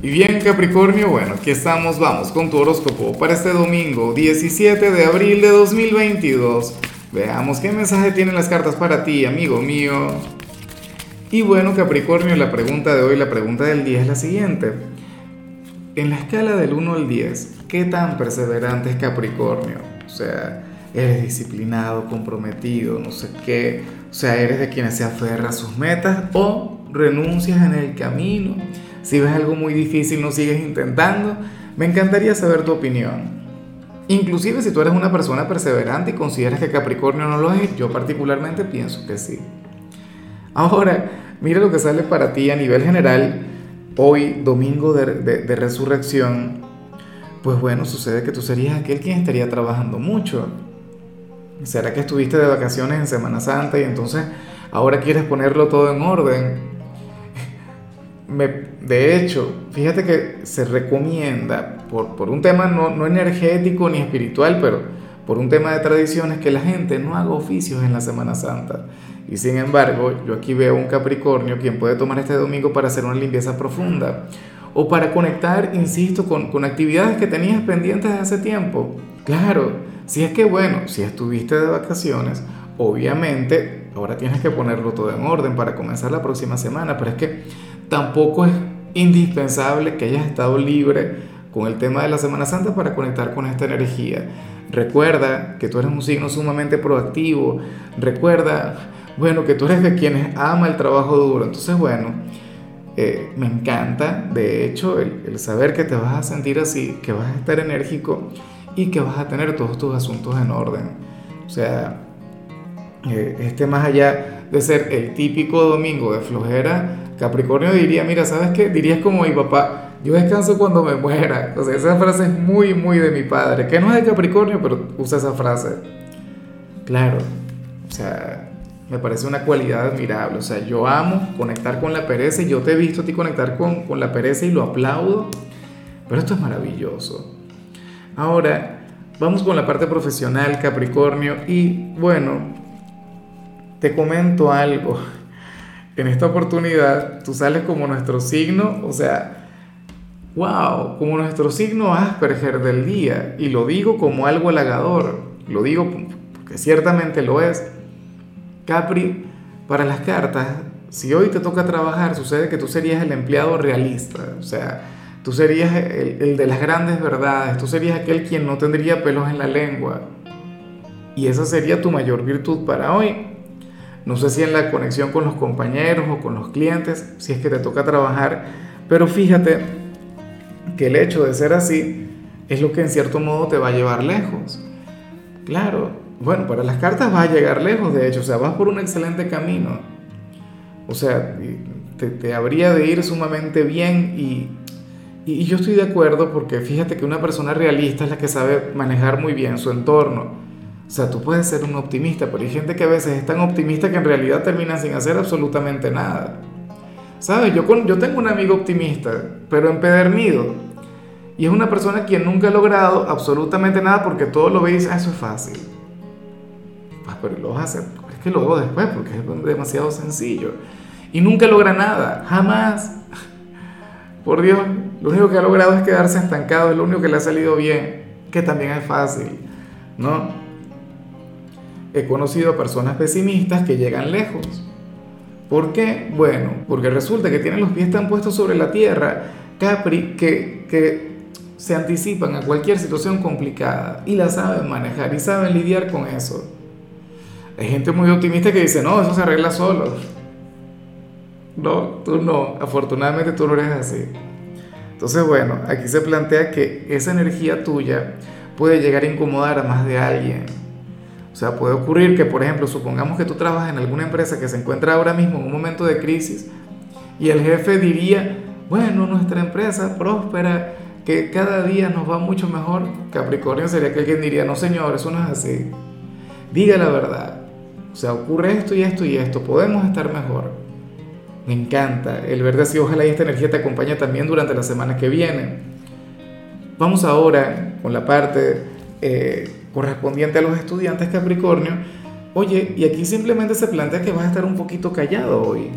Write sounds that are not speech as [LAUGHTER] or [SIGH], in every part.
Y bien Capricornio, bueno, aquí estamos, vamos con tu horóscopo para este domingo 17 de abril de 2022. Veamos qué mensaje tienen las cartas para ti, amigo mío. Y bueno Capricornio, la pregunta de hoy, la pregunta del día es la siguiente. En la escala del 1 al 10, ¿qué tan perseverante es Capricornio? O sea, eres disciplinado, comprometido, no sé qué. O sea, eres de quienes se aferra a sus metas o renuncias en el camino si ves algo muy difícil, no sigues intentando. Me encantaría saber tu opinión. Inclusive si tú eres una persona perseverante y consideras que Capricornio no lo es, yo particularmente pienso que sí. Ahora, mira lo que sale para ti a nivel general hoy, domingo de, de resurrección. Pues bueno, sucede que tú serías aquel quien estaría trabajando mucho. ¿Será que estuviste de vacaciones en Semana Santa y entonces ahora quieres ponerlo todo en orden? De hecho, fíjate que se recomienda, por, por un tema no, no, energético ni espiritual, pero por un tema de tradiciones, que la gente no haga oficios en la Semana Santa. Y sin embargo, yo aquí veo un Capricornio quien puede tomar este domingo para hacer una limpieza profunda o para conectar, insisto, con, con actividades que tenías pendientes hace tiempo. Claro, si es que, bueno, si estuviste de vacaciones, obviamente ahora tienes que ponerlo todo en orden para comenzar la próxima semana, pero es que tampoco es indispensable que hayas estado libre con el tema de la Semana Santa para conectar con esta energía. Recuerda que tú eres un signo sumamente proactivo. Recuerda, bueno, que tú eres de quienes ama el trabajo duro. Entonces, bueno, eh, me encanta, de hecho, el, saber que te vas a sentir así, que vas a estar enérgico y que vas a tener todos tus asuntos en orden. O sea, eh, este más allá de ser el típico domingo de flojera, Capricornio diría, mira, ¿sabes qué? Dirías como mi papá, yo descanso cuando me muera. O sea, esa frase es muy, muy de mi padre, que no es de Capricornio, pero usa esa frase. Claro, o sea, me parece una cualidad admirable. O sea, yo amo conectar con la pereza y yo te he visto a ti conectar con, con la pereza y lo aplaudo, pero esto es maravilloso. Ahora, vamos con la parte profesional, Capricornio, y bueno, te comento algo en esta oportunidad tú sales como nuestro signo, o sea, wow, como nuestro signo Asperger del día. Y lo digo como algo halagador, lo digo porque ciertamente lo es. Capri, para las cartas, si hoy te toca trabajar, sucede que tú serías el empleado realista, o sea, tú serías el, el de las grandes verdades, tú serías aquel quien no tendría pelos en la lengua. Y esa sería tu mayor virtud para hoy. No sé si en la conexión con los compañeros o con los clientes, si es que te toca trabajar, pero fíjate que el hecho de ser así es lo que en cierto modo te va a llevar lejos. Claro, bueno, para las cartas vas a llegar lejos, de hecho, o sea, vas por un excelente camino. O sea, te, habría de ir sumamente bien y, y yo estoy de acuerdo porque fíjate que una persona realista es la que sabe manejar muy bien su entorno o sea, tú puedes ser un optimista, pero hay gente que a veces es tan optimista que en realidad termina sin hacer absolutamente nada. ¿Sabes? Yo, yo tengo un amigo optimista, pero empedernido. Y es una persona quien nunca ha logrado absolutamente nada porque todo lo ve y dice, ah, eso es fácil. Pues, pero lo hace, es que lo hago después porque es demasiado sencillo. Y nunca logra nada, jamás. Por Dios, lo único que ha logrado es quedarse estancado, es lo único que le ha salido bien, que también es fácil, ¿no? He conocido personas pesimistas que llegan lejos. ¿Por qué? Bueno, porque resulta que tienen los pies tan puestos sobre la tierra, Capri, que, que se anticipan a cualquier situación complicada y la saben manejar y saben lidiar con eso. Hay gente muy optimista que dice, no, eso se arregla solo. No, tú no, afortunadamente tú no eres así. Entonces, bueno, aquí se plantea que esa energía tuya puede llegar a incomodar a más de alguien o sea, puede ocurrir que, por ejemplo, supongamos que tú trabajas en alguna empresa que se encuentra ahora mismo en un momento de crisis y el jefe diría, bueno, nuestra empresa próspera, que cada día nos va mucho mejor. Capricornio sería que alguien diría, no señor, eso no es así. Diga la verdad. O sea, ocurre esto y esto y esto, podemos estar mejor. Me encanta el verde así, ojalá y esta energía te acompañe también durante la semana que viene. Vamos ahora con la parte eh, correspondiente a los estudiantes Capricornio, oye, y aquí simplemente se plantea que vas a estar un poquito callado hoy.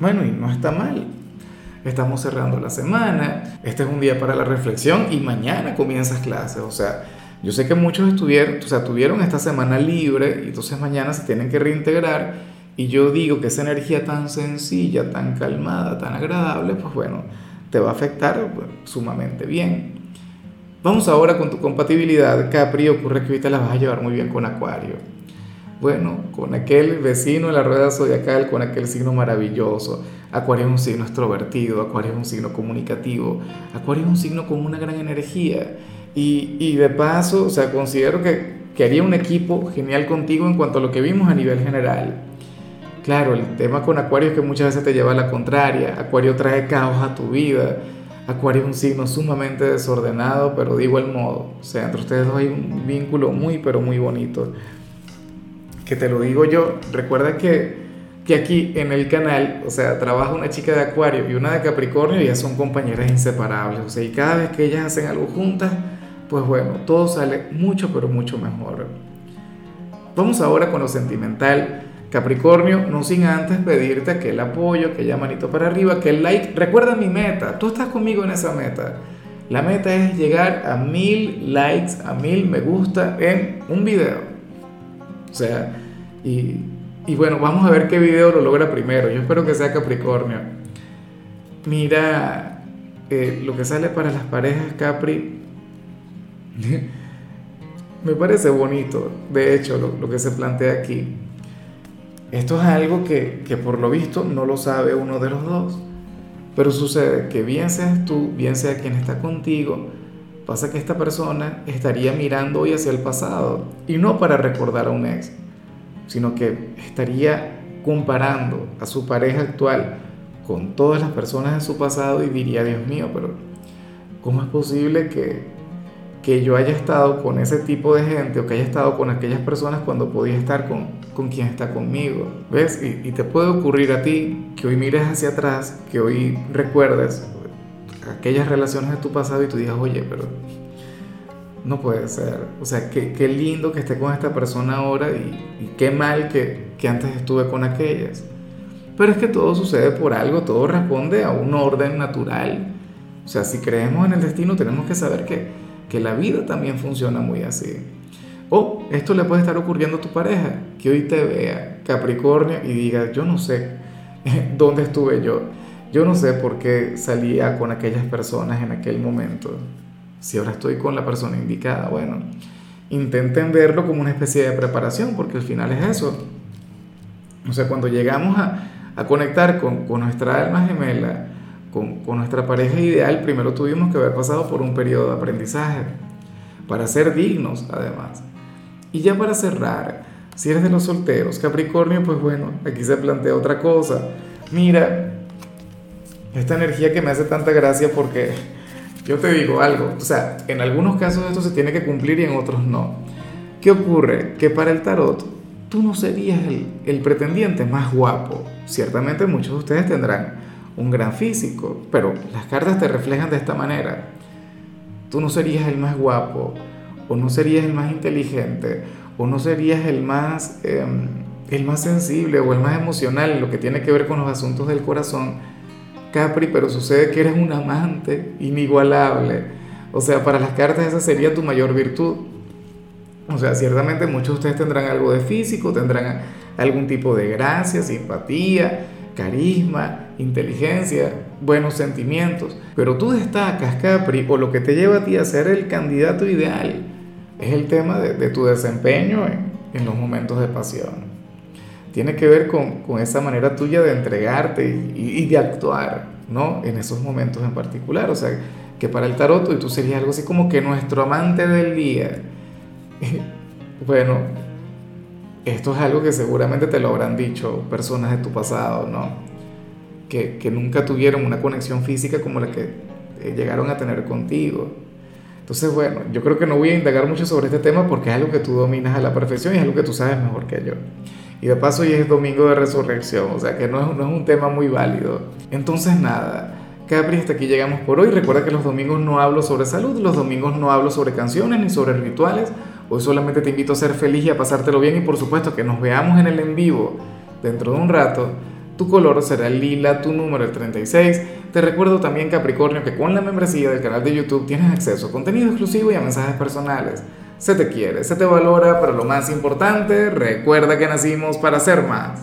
Bueno, y no está mal. estamos cerrando la semana, este es un día para la reflexión y mañana comienzas clases, o sea, yo sé que muchos estuvieron, o sea, tuvieron esta semana libre y entonces mañana se tienen que reintegrar y yo digo que esa energía tan sencilla, tan calmada, tan agradable, pues bueno, te va a afectar pues, sumamente bien. Vamos ahora con tu compatibilidad, Capri, ocurre que ahorita la vas a llevar muy bien con Acuario. Bueno, con aquel vecino en la rueda zodiacal, con aquel signo maravilloso. Acuario es un signo extrovertido, Acuario es un signo comunicativo, Acuario es un signo con una gran energía. Y, de paso, o sea, considero que, que haría un equipo genial contigo en cuanto a lo que vimos a nivel general. Claro, el tema con Acuario es que muchas veces te lleva a la contraria. Acuario trae caos a tu vida. Acuario es un signo sumamente desordenado, pero de igual modo. O sea, entre ustedes dos hay un vínculo muy, pero muy bonito que te lo digo yo, recuerda que, que aquí en el canal, o sea, trabaja una chica de Acuario y una de Capricornio y ya son compañeras inseparables, o sea, y cada vez que ellas hacen algo juntas, pues bueno, todo sale mucho, pero mucho mejor. Vamos ahora con lo sentimental. Capricornio, no sin antes pedirte aquel apoyo, aquella manito para arriba, que el like. Recuerda mi meta, tú estás conmigo en esa meta. La meta es llegar a mil likes, a mil me gusta en un video. O sea, y, bueno, vamos a ver qué video lo logra primero. Yo espero que sea Capricornio. Mira, eh, lo que sale para las parejas Capri [LAUGHS] me parece bonito, de hecho, lo, que se plantea aquí. Esto es algo que, que, por lo visto no lo sabe uno de los dos, pero sucede que bien seas tú, bien sea quien está contigo, Pasa que esta persona estaría mirando hoy hacia el pasado y no para recordar a un ex, sino que estaría comparando a su pareja actual con todas las personas de su pasado y diría, Dios mío, pero ¿cómo es posible que, que yo haya estado con ese tipo de gente o que haya estado con aquellas personas cuando podía estar con, con quien está conmigo? ¿Ves? Y, y te puede ocurrir a ti que hoy mires hacia atrás, que hoy recuerdes aquellas relaciones de tu pasado y tú digas, oye, pero no puede ser. O sea, qué, qué lindo que esté con esta persona ahora y, qué mal que, que, antes estuve con aquellas. Pero es que todo sucede por algo, todo responde a un orden natural. O sea, si creemos en el destino, tenemos que saber que, que la vida también funciona muy así. O esto le puede estar ocurriendo a tu pareja, que hoy te vea Capricornio y diga, yo no sé [LAUGHS] dónde estuve yo yo no sé por qué salía con aquellas personas en aquel momento. Si ahora estoy con la persona indicada, bueno, intenten verlo como una especie de preparación, porque al final es eso. O sea, cuando llegamos a, a conectar con, con, nuestra alma gemela, con, con nuestra pareja ideal, primero tuvimos que haber pasado por un periodo de aprendizaje, para ser dignos además. Y ya para cerrar, si eres de los solteros, Capricornio, pues bueno, aquí se plantea otra cosa. Mira, esta energía que me hace tanta gracia porque yo te digo algo, o sea, en algunos casos esto se tiene que cumplir y en otros no. ¿Qué ocurre? Que para el tarot tú no serías el, el pretendiente más guapo. Ciertamente muchos de ustedes tendrán un gran físico, pero las cartas te reflejan de esta manera. Tú no serías el más guapo, o no serías el más inteligente, o no serías el más, eh, el más sensible o el más emocional lo que tiene que ver con los asuntos del corazón Capri, pero sucede que eres un amante inigualable. O sea, para las cartas esa sería tu mayor virtud. O sea, ciertamente muchos de ustedes tendrán algo de físico, tendrán algún tipo de gracia, simpatía, carisma, inteligencia, buenos sentimientos. Pero tú destacas, Capri, o lo que te lleva a ti a ser el candidato ideal es el tema de, tu desempeño en los momentos de pasión tiene que ver con, esa manera tuya de entregarte y, de actuar, ¿no? En esos momentos en particular. O sea, que para el tarot y tú serías algo así como que nuestro amante del día. [LAUGHS] bueno, esto es algo que seguramente te lo habrán dicho personas de tu pasado, ¿no? Que, que nunca tuvieron una conexión física como la que eh, llegaron a tener contigo. Entonces, bueno, yo creo que no voy a indagar mucho sobre este tema porque es algo que tú dominas a la perfección y es algo que tú sabes mejor que yo. Y de paso hoy es domingo de resurrección, o sea que no es, no es un tema muy válido. Entonces nada, Capri, hasta aquí llegamos por hoy. Recuerda que los domingos no hablo sobre salud, los domingos no hablo sobre canciones ni sobre rituales. Hoy solamente te invito a ser feliz y a pasártelo bien y por supuesto que nos veamos en el en vivo dentro de un rato. Tu color será lila, tu número el 36. Te recuerdo también, Capricornio, que con la membresía del canal de YouTube tienes acceso a contenido exclusivo y a mensajes personales. Se te quiere, se te valora, pero lo más importante, recuerda que nacimos para ser más.